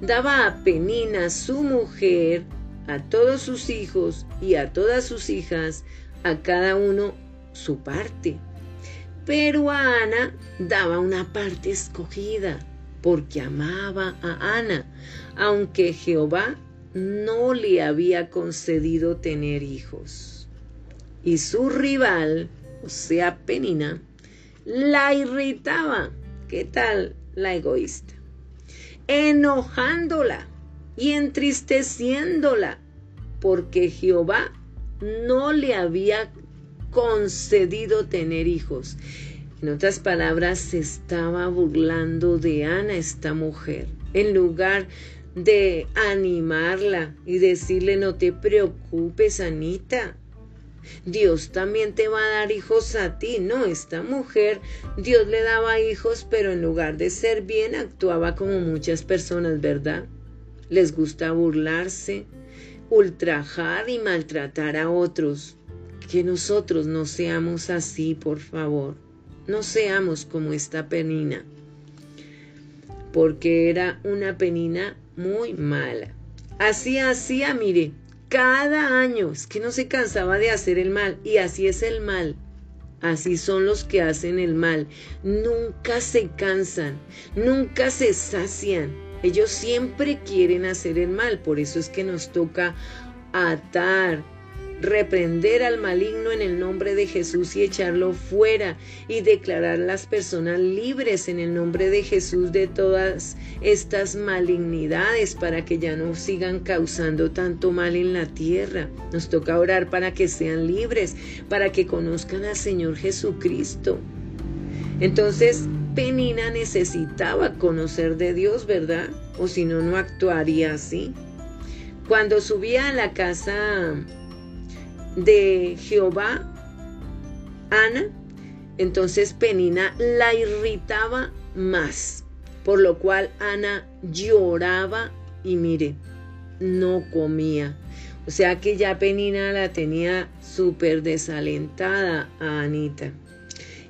daba a Penina su mujer, a todos sus hijos y a todas sus hijas, a cada uno su parte. Pero a Ana daba una parte escogida, porque amaba a Ana, aunque Jehová no le había concedido tener hijos. Y su rival, o sea, Penina, la irritaba. ¿Qué tal la egoísta? Enojándola y entristeciéndola, porque Jehová no le había concedido tener hijos. En otras palabras, se estaba burlando de Ana, esta mujer, en lugar de animarla y decirle, no te preocupes, Anita, Dios también te va a dar hijos a ti. No, esta mujer, Dios le daba hijos, pero en lugar de ser bien, actuaba como muchas personas, ¿verdad? Les gusta burlarse, ultrajar y maltratar a otros. Que nosotros no seamos así, por favor. No seamos como esta penina. Porque era una penina muy mala. Así hacía, mire, cada año, es que no se cansaba de hacer el mal y así es el mal. Así son los que hacen el mal. Nunca se cansan, nunca se sacian. Ellos siempre quieren hacer el mal. Por eso es que nos toca atar, reprender al maligno en el nombre de Jesús y echarlo fuera y declarar las personas libres en el nombre de Jesús de todas estas malignidades para que ya no sigan causando tanto mal en la tierra. Nos toca orar para que sean libres, para que conozcan al Señor Jesucristo. Entonces, Penina necesitaba conocer de Dios, ¿verdad? O si no, no actuaría así. Cuando subía a la casa de Jehová, Ana, entonces Penina la irritaba más, por lo cual Ana lloraba y mire, no comía. O sea que ya Penina la tenía súper desalentada a Anita.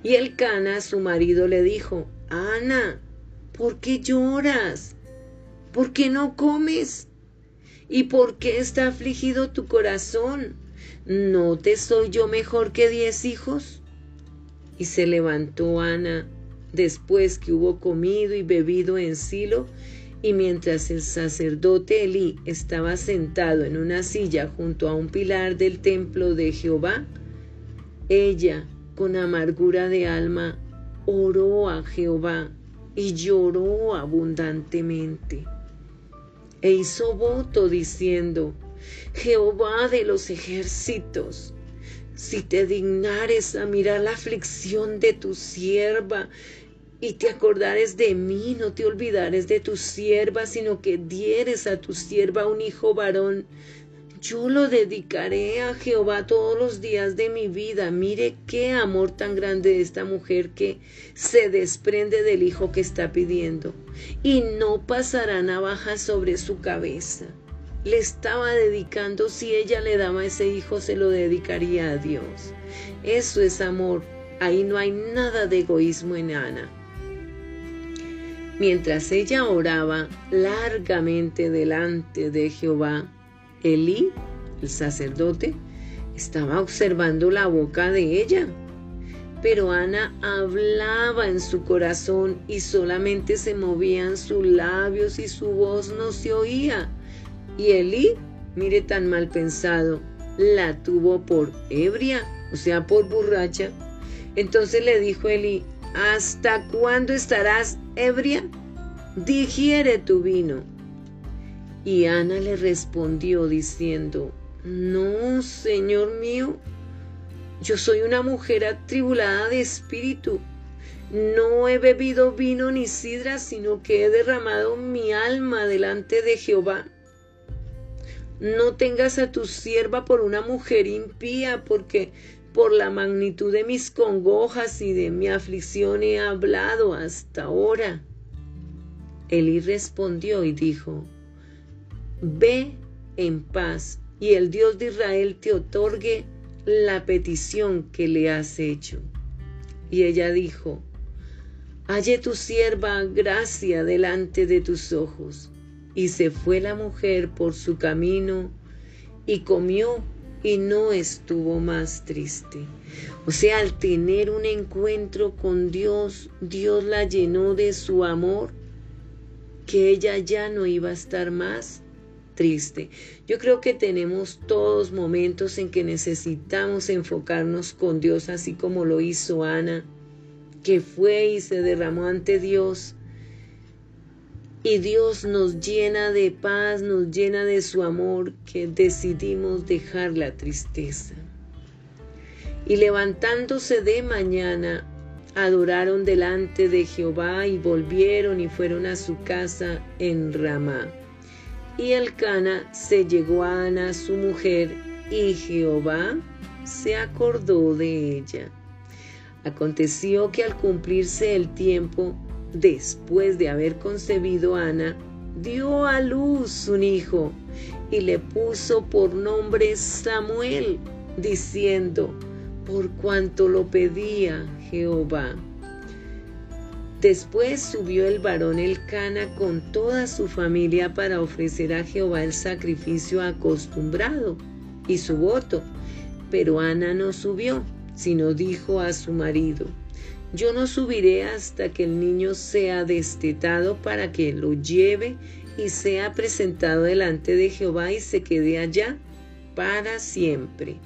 Y el Cana, su marido, le dijo, Ana, ¿por qué lloras? ¿Por qué no comes? ¿Y por qué está afligido tu corazón? ¿No te soy yo mejor que diez hijos? Y se levantó Ana después que hubo comido y bebido en Silo, y mientras el sacerdote Elí estaba sentado en una silla junto a un pilar del templo de Jehová, ella, con amargura de alma, oró a Jehová y lloró abundantemente. E hizo voto diciendo, Jehová de los ejércitos, si te dignares a mirar la aflicción de tu sierva y te acordares de mí, no te olvidares de tu sierva, sino que dieres a tu sierva un hijo varón, yo lo dedicaré a Jehová todos los días de mi vida. Mire qué amor tan grande de esta mujer que se desprende del hijo que está pidiendo. Y no pasará navaja sobre su cabeza le estaba dedicando, si ella le daba ese hijo, se lo dedicaría a Dios. Eso es amor. Ahí no hay nada de egoísmo en Ana. Mientras ella oraba largamente delante de Jehová, Elí, el sacerdote, estaba observando la boca de ella. Pero Ana hablaba en su corazón y solamente se movían sus labios y su voz no se oía. Y Elí, mire tan mal pensado, la tuvo por ebria, o sea, por borracha. Entonces le dijo Elí, ¿hasta cuándo estarás ebria? Digiere tu vino. Y Ana le respondió diciendo, No, Señor mío, yo soy una mujer atribulada de espíritu. No he bebido vino ni sidra, sino que he derramado mi alma delante de Jehová. No tengas a tu sierva por una mujer impía, porque por la magnitud de mis congojas y de mi aflicción he hablado hasta ahora. Elí respondió y dijo, Ve en paz, y el Dios de Israel te otorgue la petición que le has hecho. Y ella dijo, Halle tu sierva gracia delante de tus ojos. Y se fue la mujer por su camino y comió y no estuvo más triste. O sea, al tener un encuentro con Dios, Dios la llenó de su amor, que ella ya no iba a estar más triste. Yo creo que tenemos todos momentos en que necesitamos enfocarnos con Dios, así como lo hizo Ana, que fue y se derramó ante Dios y Dios nos llena de paz, nos llena de su amor, que decidimos dejar la tristeza. Y levantándose de mañana, adoraron delante de Jehová y volvieron y fueron a su casa en Ramá. Y Elcana se llegó a Ana, su mujer, y Jehová se acordó de ella. Aconteció que al cumplirse el tiempo, después de haber concebido Ana, dio a luz un hijo y le puso por nombre Samuel, diciendo, por cuanto lo pedía Jehová. Después subió el varón Elcana con toda su familia para ofrecer a Jehová el sacrificio acostumbrado y su voto. Pero Ana no subió, sino dijo a su marido, yo no subiré hasta que el niño sea destetado para que lo lleve y sea presentado delante de Jehová y se quede allá para siempre.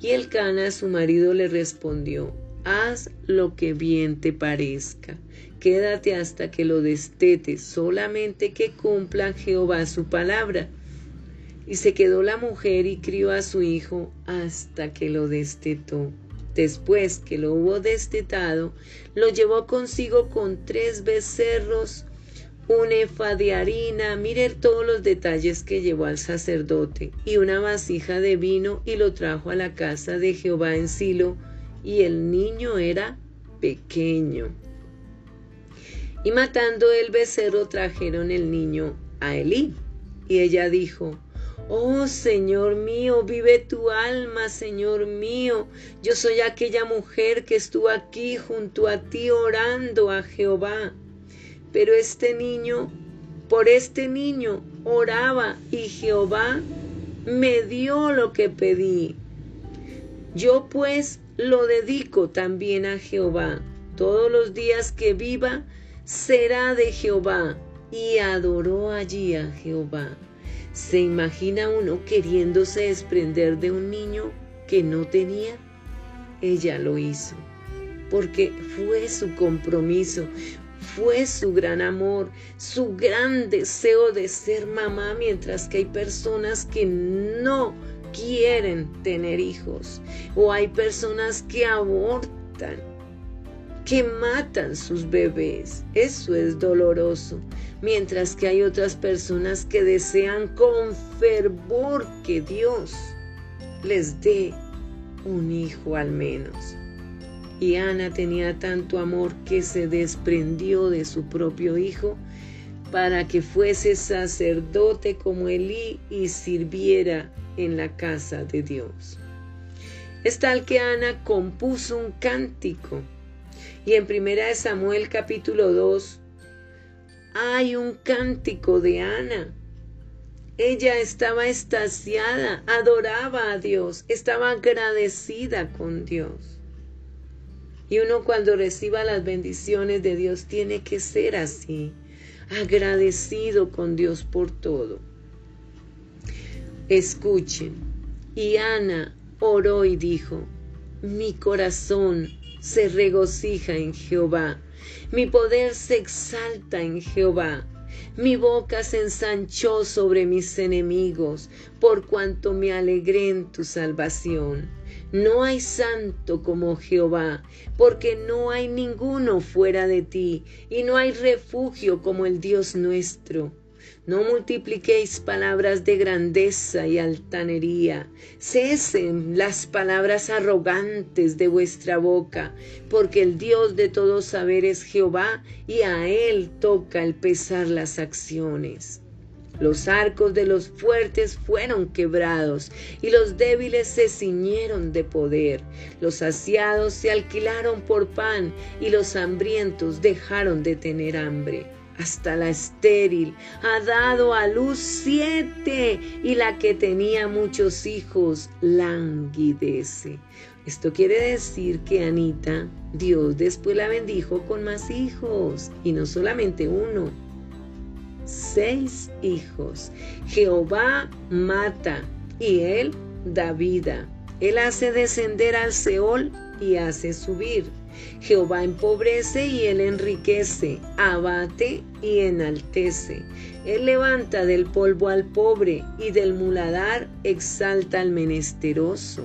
Y el Cana, su marido, le respondió, haz lo que bien te parezca, quédate hasta que lo destete, solamente que cumpla Jehová su palabra. Y se quedó la mujer y crió a su hijo hasta que lo destetó. Después que lo hubo destetado, lo llevó consigo con tres becerros, un efa de harina, mire todos los detalles que llevó al sacerdote, y una vasija de vino, y lo trajo a la casa de Jehová en Silo, y el niño era pequeño. Y matando el becerro trajeron el niño a Elí. Y ella dijo, Oh Señor mío, vive tu alma, Señor mío. Yo soy aquella mujer que estuvo aquí junto a ti orando a Jehová. Pero este niño, por este niño oraba y Jehová me dio lo que pedí. Yo pues lo dedico también a Jehová. Todos los días que viva será de Jehová. Y adoró allí a Jehová. ¿Se imagina uno queriéndose desprender de un niño que no tenía? Ella lo hizo, porque fue su compromiso, fue su gran amor, su gran deseo de ser mamá, mientras que hay personas que no quieren tener hijos o hay personas que abortan que matan sus bebés. Eso es doloroso. Mientras que hay otras personas que desean con fervor que Dios les dé un hijo al menos. Y Ana tenía tanto amor que se desprendió de su propio hijo para que fuese sacerdote como Elí y sirviera en la casa de Dios. Es tal que Ana compuso un cántico y en primera de Samuel capítulo 2 hay un cántico de Ana. Ella estaba estasiada, adoraba a Dios, estaba agradecida con Dios. Y uno cuando reciba las bendiciones de Dios tiene que ser así, agradecido con Dios por todo. Escuchen, y Ana oró y dijo, mi corazón se regocija en Jehová, mi poder se exalta en Jehová. Mi boca se ensanchó sobre mis enemigos, por cuanto me alegré en tu salvación. No hay santo como Jehová, porque no hay ninguno fuera de ti, y no hay refugio como el Dios nuestro. No multipliquéis palabras de grandeza y altanería. Cesen las palabras arrogantes de vuestra boca, porque el Dios de todo saber es Jehová, y a él toca el pesar las acciones. Los arcos de los fuertes fueron quebrados y los débiles se ciñeron de poder. Los saciados se alquilaron por pan y los hambrientos dejaron de tener hambre hasta la estéril, ha dado a luz siete y la que tenía muchos hijos languidece. Esto quiere decir que Anita, Dios después la bendijo con más hijos y no solamente uno, seis hijos. Jehová mata y él da vida. Él hace descender al Seol y hace subir. Jehová empobrece y él enriquece, abate y enaltece. Él levanta del polvo al pobre y del muladar exalta al menesteroso,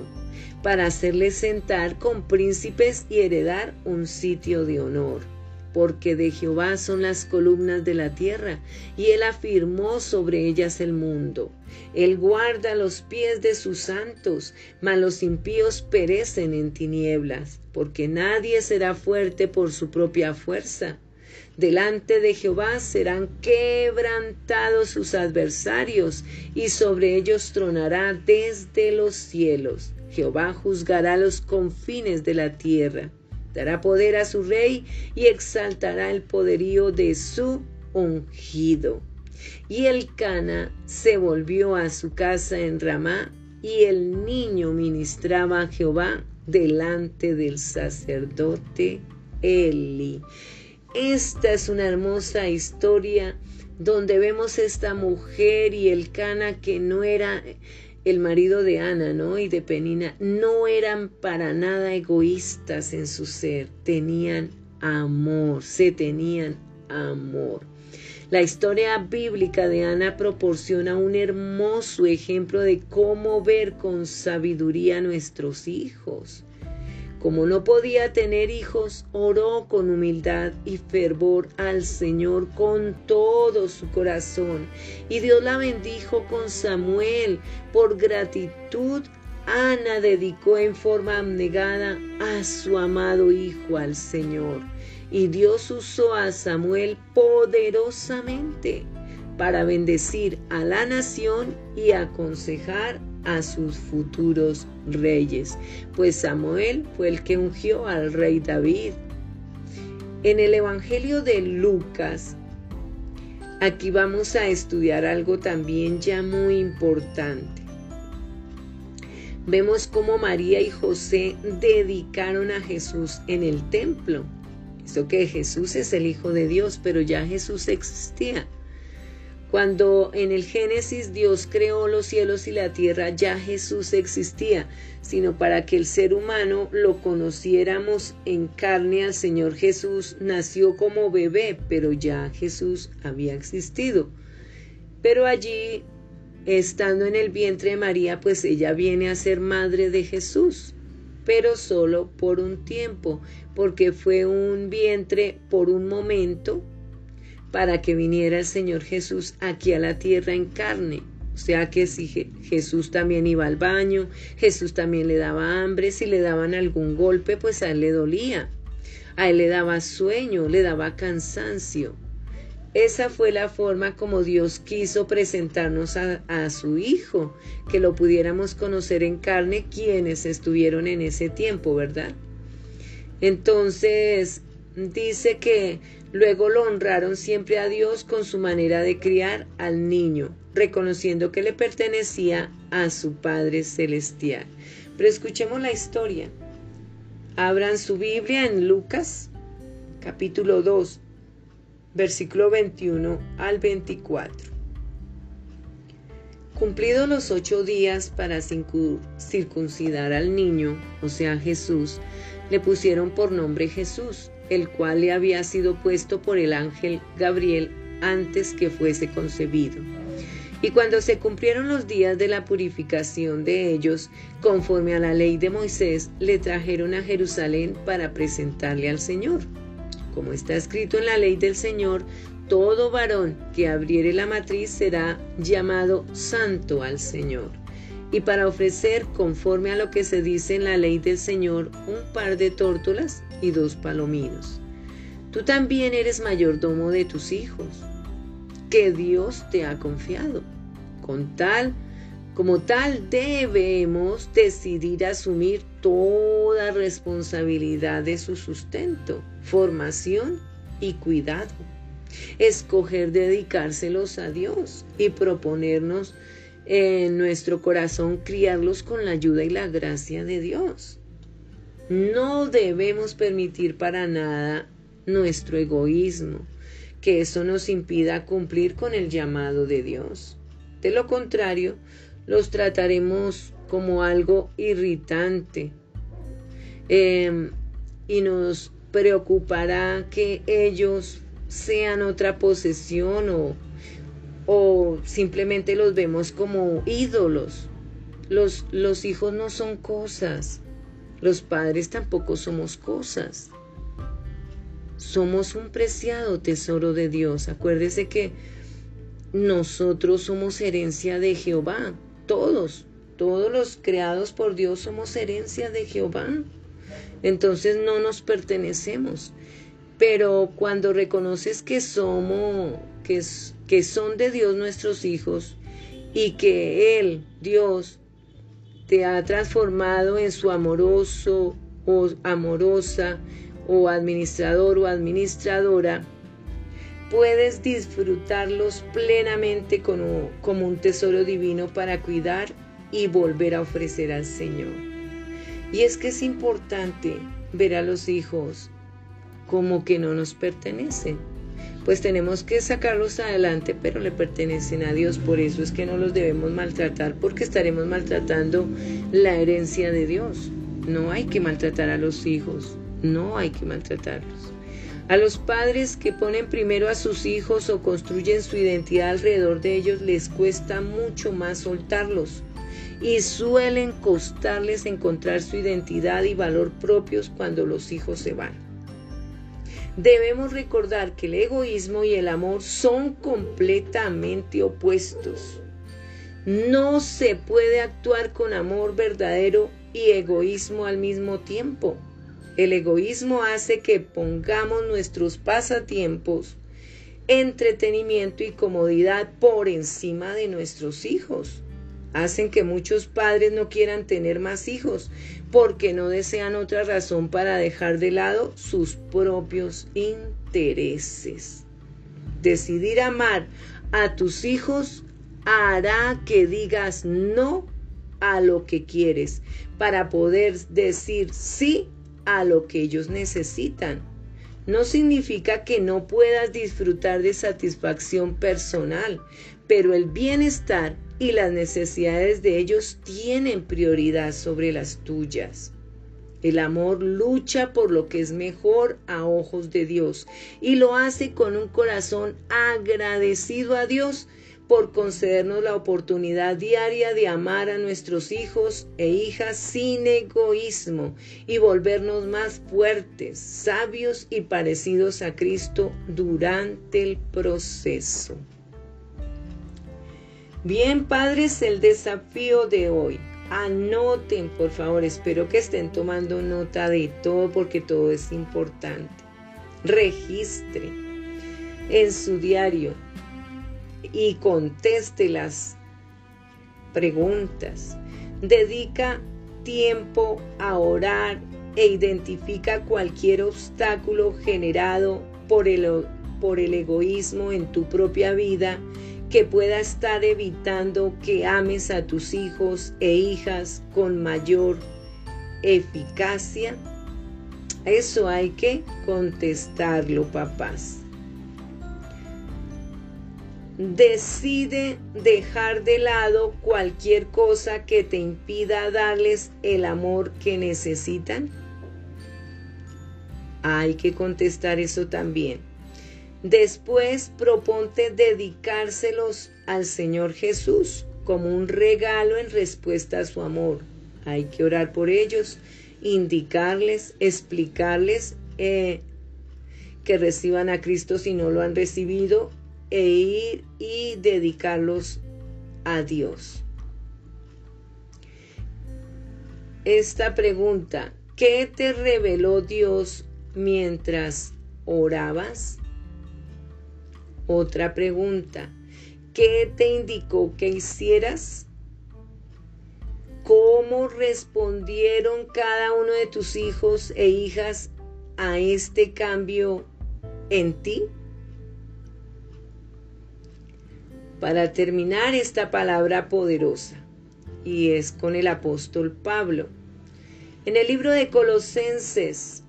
para hacerle sentar con príncipes y heredar un sitio de honor porque de Jehová son las columnas de la tierra, y él afirmó sobre ellas el mundo. Él guarda los pies de sus santos, mas los impíos perecen en tinieblas, porque nadie será fuerte por su propia fuerza. Delante de Jehová serán quebrantados sus adversarios, y sobre ellos tronará desde los cielos. Jehová juzgará los confines de la tierra dará poder a su rey y exaltará el poderío de su ungido. Y el Cana se volvió a su casa en Ramá, y el niño ministraba a Jehová delante del sacerdote Eli. Esta es una hermosa historia donde vemos esta mujer y el Cana que no era el marido de Ana, ¿no? Y de Penina, no eran para nada egoístas en su ser, tenían amor, se tenían amor. La historia bíblica de Ana proporciona un hermoso ejemplo de cómo ver con sabiduría a nuestros hijos. Como no podía tener hijos, oró con humildad y fervor al Señor con todo su corazón. Y Dios la bendijo con Samuel. Por gratitud, Ana dedicó en forma abnegada a su amado hijo al Señor. Y Dios usó a Samuel poderosamente para bendecir a la nación y aconsejar a sus futuros reyes, pues Samuel fue el que ungió al rey David. En el Evangelio de Lucas, aquí vamos a estudiar algo también ya muy importante. Vemos cómo María y José dedicaron a Jesús en el templo. Esto que Jesús es el Hijo de Dios, pero ya Jesús existía. Cuando en el Génesis Dios creó los cielos y la tierra, ya Jesús existía, sino para que el ser humano lo conociéramos en carne al Señor Jesús, nació como bebé, pero ya Jesús había existido. Pero allí, estando en el vientre de María, pues ella viene a ser madre de Jesús, pero solo por un tiempo, porque fue un vientre por un momento para que viniera el Señor Jesús aquí a la tierra en carne. O sea que si Jesús también iba al baño, Jesús también le daba hambre, si le daban algún golpe, pues a él le dolía. A él le daba sueño, le daba cansancio. Esa fue la forma como Dios quiso presentarnos a, su Hijo, que lo pudiéramos conocer en carne quienes estuvieron en ese tiempo, ¿verdad? Entonces dice que luego lo honraron siempre a Dios con su manera de criar al niño, reconociendo que le pertenecía a su Padre Celestial. Pero escuchemos la historia. Abran su Biblia en Lucas capítulo 2, versículo 21 al 24. Cumplidos los ocho días para circuncidar al niño, o sea Jesús, le pusieron por nombre Jesús, el cual le había sido puesto por el ángel Gabriel antes que fuese concebido. Y cuando se cumplieron los días de la purificación de ellos, conforme a la ley de Moisés, le trajeron a Jerusalén para presentarle al Señor. Como está escrito en la ley del Señor, todo varón que abriere la matriz será llamado santo al Señor y para ofrecer, conforme a lo que se dice en la ley del Señor, un par de tórtolas y dos palominos. Tú también eres mayordomo de tus hijos, que Dios te ha confiado. Con tal, como tal, debemos decidir asumir toda responsabilidad de su sustento, formación y cuidado. Escoger dedicárselos a Dios y proponernos en nuestro corazón criarlos con la ayuda y la gracia de Dios. No debemos permitir para nada nuestro egoísmo, que eso nos impida cumplir con el llamado de Dios. De lo contrario, los trataremos como algo irritante em, y nos preocupará que ellos sean otra posesión o o simplemente los vemos como ídolos. Los, los hijos no son cosas, los padres tampoco somos cosas. Somos un preciado tesoro de Dios. Acuérdese que nosotros somos herencia de Jehová. Todos, todos los creados por Dios somos herencia de Jehová. Entonces no nos pertenecemos. Pero cuando reconoces que somos, que, que son de Dios nuestros hijos y que Él, Dios, te ha transformado en su amoroso o amorosa o administrador o administradora, puedes disfrutarlos plenamente como, como un tesoro divino para cuidar y volver a ofrecer al Señor. Y es que es importante ver a los hijos como que no nos pertenecen. Pues tenemos que sacarlos adelante, pero le pertenecen a Dios. Por eso es que no los debemos maltratar, porque estaremos maltratando la herencia de Dios. No hay que maltratar a los hijos, no hay que maltratarlos. A los padres que ponen primero a sus hijos o construyen su identidad alrededor de ellos les cuesta mucho más soltarlos y suelen costarles encontrar su identidad y valor propios cuando los hijos se van. Debemos recordar que el egoísmo y el amor son completamente opuestos. No se puede actuar con amor verdadero y egoísmo al mismo tiempo. El egoísmo hace que pongamos nuestros pasatiempos, entretenimiento y comodidad por encima de nuestros hijos hacen que muchos padres no quieran tener más hijos porque no desean otra razón para dejar de lado sus propios intereses. Decidir amar a tus hijos hará que digas no a lo que quieres para poder decir sí a lo que ellos necesitan. No significa que no puedas disfrutar de satisfacción personal, pero el bienestar y las necesidades de ellos tienen prioridad sobre las tuyas. El amor lucha por lo que es mejor a ojos de Dios y lo hace con un corazón agradecido a Dios por concedernos la oportunidad diaria de amar a nuestros hijos e hijas sin egoísmo y volvernos más fuertes, sabios y parecidos a Cristo durante el proceso. Bien, padres, el desafío de hoy. Anoten, por favor, espero que estén tomando nota de todo porque todo es importante. Registre. en su diario y conteste las preguntas. Dedica tiempo a orar e identifica cualquier obstáculo generado por el, por el egoísmo en tu propia vida que pueda estar evitando que ames a tus hijos e hijas con mayor eficacia? Eso hay que contestarlo, papás. Decide dejar de lado cualquier cosa que te impida darles el amor que necesitan. Hay que contestar eso también. Después proponte dedicárselos al Señor Jesús como un regalo en respuesta a su amor. Hay que orar por ellos, indicarles, explicarles eh, que reciban a Cristo si no lo han recibido e ir y dedicarlos a Dios. Esta pregunta, ¿qué te reveló Dios mientras orabas? Otra pregunta. ¿Qué te indicó que hicieras? ¿Cómo respondieron cada uno de tus hijos e hijas a este cambio en ti? Para terminar esta palabra poderosa, y es con el apóstol Pablo. En el libro de Colosenses,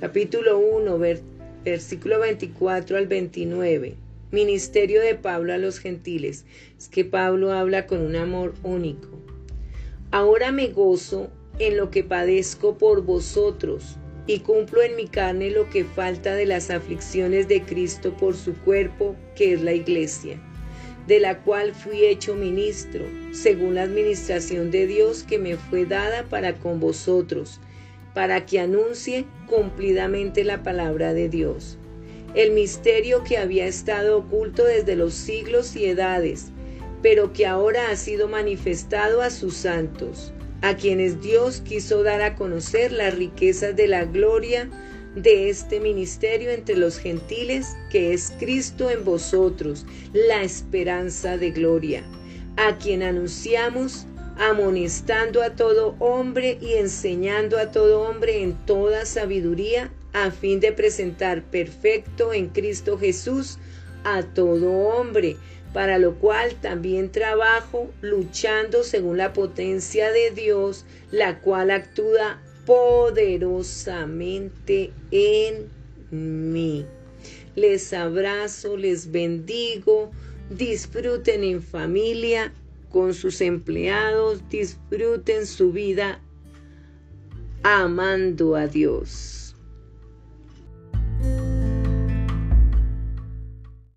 capítulo 1, versículo 24 al 29. Ministerio de Pablo a los gentiles. Es que Pablo habla con un amor único. Ahora me gozo en lo que padezco por vosotros y cumplo en mi carne lo que falta de las aflicciones de Cristo por su cuerpo, que es la iglesia, de la cual fui hecho ministro, según la administración de Dios que me fue dada para con vosotros para que anuncie cumplidamente la palabra de Dios. El misterio que había estado oculto desde los siglos y edades, pero que ahora ha sido manifestado a sus santos, a quienes Dios quiso dar a conocer las riquezas de la gloria de este ministerio entre los gentiles, que es Cristo en vosotros, la esperanza de gloria, a quien anunciamos amonestando a todo hombre y enseñando a todo hombre en toda sabiduría, a fin de presentar perfecto en Cristo Jesús a todo hombre, para lo cual también trabajo luchando según la potencia de Dios, la cual actúa poderosamente en mí. Les abrazo, les bendigo, disfruten en familia con sus empleados, disfruten su vida amando a Dios.